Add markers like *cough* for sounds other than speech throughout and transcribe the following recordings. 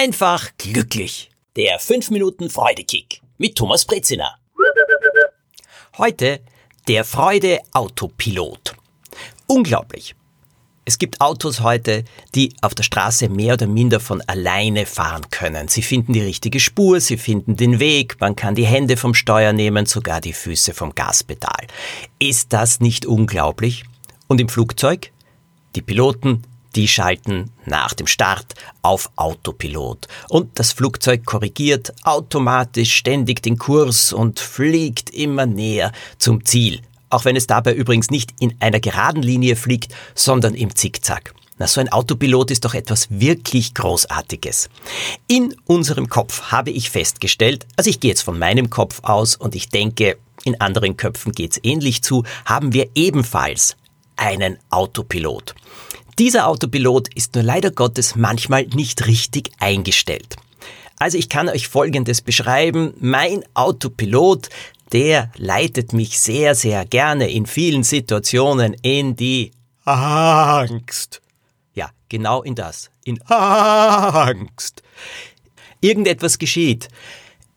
einfach glücklich. Der 5 Minuten Freudekick mit Thomas Brezina. Heute der Freude Autopilot. Unglaublich. Es gibt Autos heute, die auf der Straße mehr oder minder von alleine fahren können. Sie finden die richtige Spur, sie finden den Weg, man kann die Hände vom Steuer nehmen, sogar die Füße vom Gaspedal. Ist das nicht unglaublich? Und im Flugzeug? Die Piloten, die schalten nach dem Start auf Autopilot. Und das Flugzeug korrigiert automatisch ständig den Kurs und fliegt immer näher zum Ziel auch wenn es dabei übrigens nicht in einer geraden Linie fliegt, sondern im Zickzack. Na, so ein Autopilot ist doch etwas wirklich Großartiges. In unserem Kopf habe ich festgestellt, also ich gehe jetzt von meinem Kopf aus und ich denke, in anderen Köpfen geht's ähnlich zu, haben wir ebenfalls einen Autopilot. Dieser Autopilot ist nur leider Gottes manchmal nicht richtig eingestellt. Also ich kann euch Folgendes beschreiben. Mein Autopilot, der leitet mich sehr, sehr gerne in vielen Situationen in die Angst. Ja, genau in das. In Angst. Irgendetwas geschieht.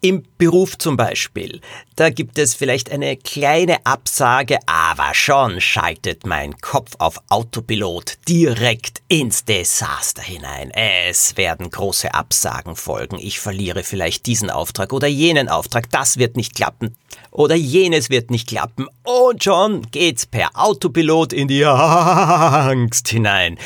Im Beruf zum Beispiel, da gibt es vielleicht eine kleine Absage, aber schon schaltet mein Kopf auf Autopilot direkt ins Desaster hinein. Es werden große Absagen folgen. Ich verliere vielleicht diesen Auftrag oder jenen Auftrag. Das wird nicht klappen. Oder jenes wird nicht klappen. Und schon geht's per Autopilot in die Angst hinein.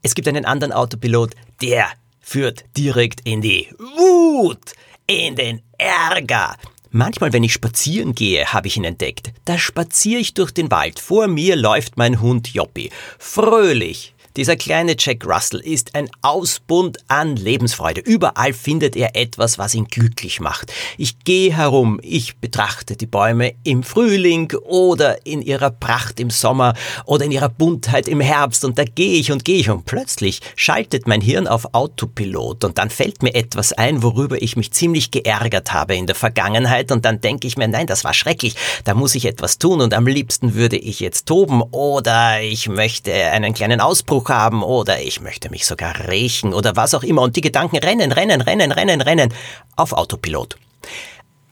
Es gibt einen anderen Autopilot, der führt direkt in die Wut in den Ärger. Manchmal, wenn ich spazieren gehe, habe ich ihn entdeckt. Da spaziere ich durch den Wald. Vor mir läuft mein Hund Joppi. Fröhlich, dieser kleine Jack Russell ist ein Ausbund an Lebensfreude. Überall findet er etwas, was ihn glücklich macht. Ich gehe herum, ich betrachte die Bäume im Frühling oder in ihrer Pracht im Sommer oder in ihrer Buntheit im Herbst und da gehe ich und gehe ich und plötzlich schaltet mein Hirn auf Autopilot und dann fällt mir etwas ein, worüber ich mich ziemlich geärgert habe in der Vergangenheit und dann denke ich mir, nein, das war schrecklich, da muss ich etwas tun und am liebsten würde ich jetzt toben oder ich möchte einen kleinen Ausbruch Besuch haben oder ich möchte mich sogar rächen oder was auch immer und die Gedanken rennen, rennen, rennen, rennen, rennen auf Autopilot.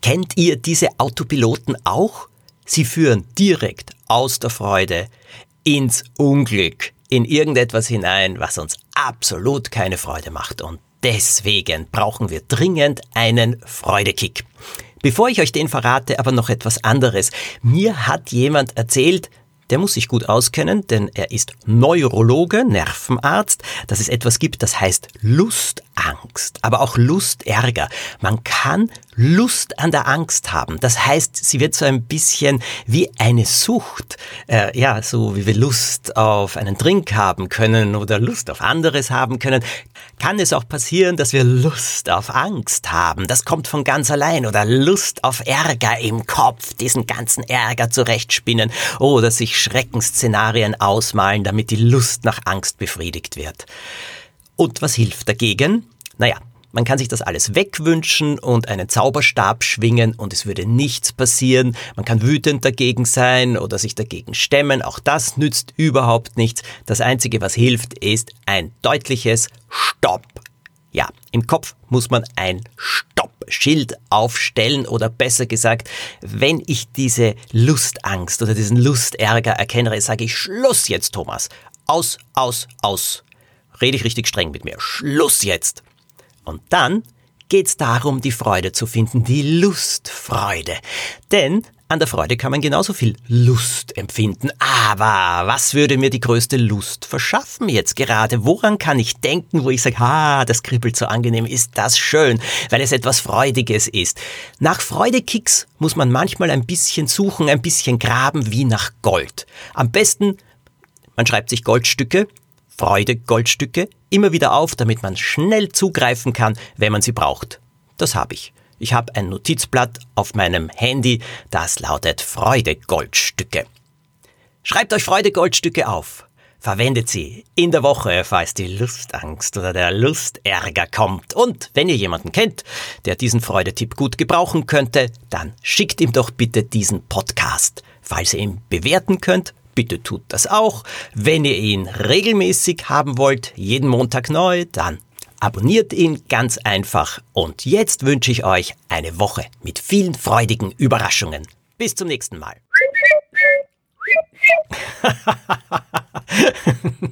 Kennt ihr diese Autopiloten auch? Sie führen direkt aus der Freude ins Unglück, in irgendetwas hinein, was uns absolut keine Freude macht und deswegen brauchen wir dringend einen Freudekick. Bevor ich euch den verrate, aber noch etwas anderes. Mir hat jemand erzählt, der muss sich gut auskennen, denn er ist Neurologe, Nervenarzt, dass es etwas gibt, das heißt Lustangst, aber auch Lustärger. Man kann Lust an der Angst haben. Das heißt, sie wird so ein bisschen wie eine Sucht. Äh, ja, so wie wir Lust auf einen Drink haben können oder Lust auf anderes haben können, kann es auch passieren, dass wir Lust auf Angst haben. Das kommt von ganz allein oder Lust auf Ärger im Kopf, diesen ganzen Ärger zurechtspinnen oder sich Schreckensszenarien ausmalen, damit die Lust nach Angst befriedigt wird. Und was hilft dagegen? Naja, man kann sich das alles wegwünschen und einen Zauberstab schwingen und es würde nichts passieren. Man kann wütend dagegen sein oder sich dagegen stemmen. Auch das nützt überhaupt nichts. Das Einzige, was hilft, ist ein deutliches Stopp. Ja, im Kopf muss man ein Stoppschild aufstellen oder besser gesagt, wenn ich diese Lustangst oder diesen Lustärger erkenne, sage ich Schluss jetzt, Thomas. Aus, aus, aus. Rede ich richtig streng mit mir. Schluss jetzt. Und dann geht's darum, die Freude zu finden, die Lustfreude. Denn an der Freude kann man genauso viel Lust empfinden. Aber was würde mir die größte Lust verschaffen jetzt gerade? Woran kann ich denken, wo ich sage, ah, das kribbelt so angenehm, ist das schön, weil es etwas Freudiges ist. Nach Freudekicks muss man manchmal ein bisschen suchen, ein bisschen graben wie nach Gold. Am besten, man schreibt sich Goldstücke, Freude Goldstücke, immer wieder auf, damit man schnell zugreifen kann, wenn man sie braucht. Das habe ich. Ich habe ein Notizblatt auf meinem Handy, das lautet Freude Goldstücke. Schreibt euch Freude Goldstücke auf. Verwendet sie in der Woche, falls die Lustangst oder der Lustärger kommt. Und wenn ihr jemanden kennt, der diesen Freudetipp gut gebrauchen könnte, dann schickt ihm doch bitte diesen Podcast. Falls ihr ihn bewerten könnt, bitte tut das auch. Wenn ihr ihn regelmäßig haben wollt, jeden Montag neu, dann abonniert ihn ganz einfach und jetzt wünsche ich euch eine Woche mit vielen freudigen Überraschungen. Bis zum nächsten Mal. *laughs*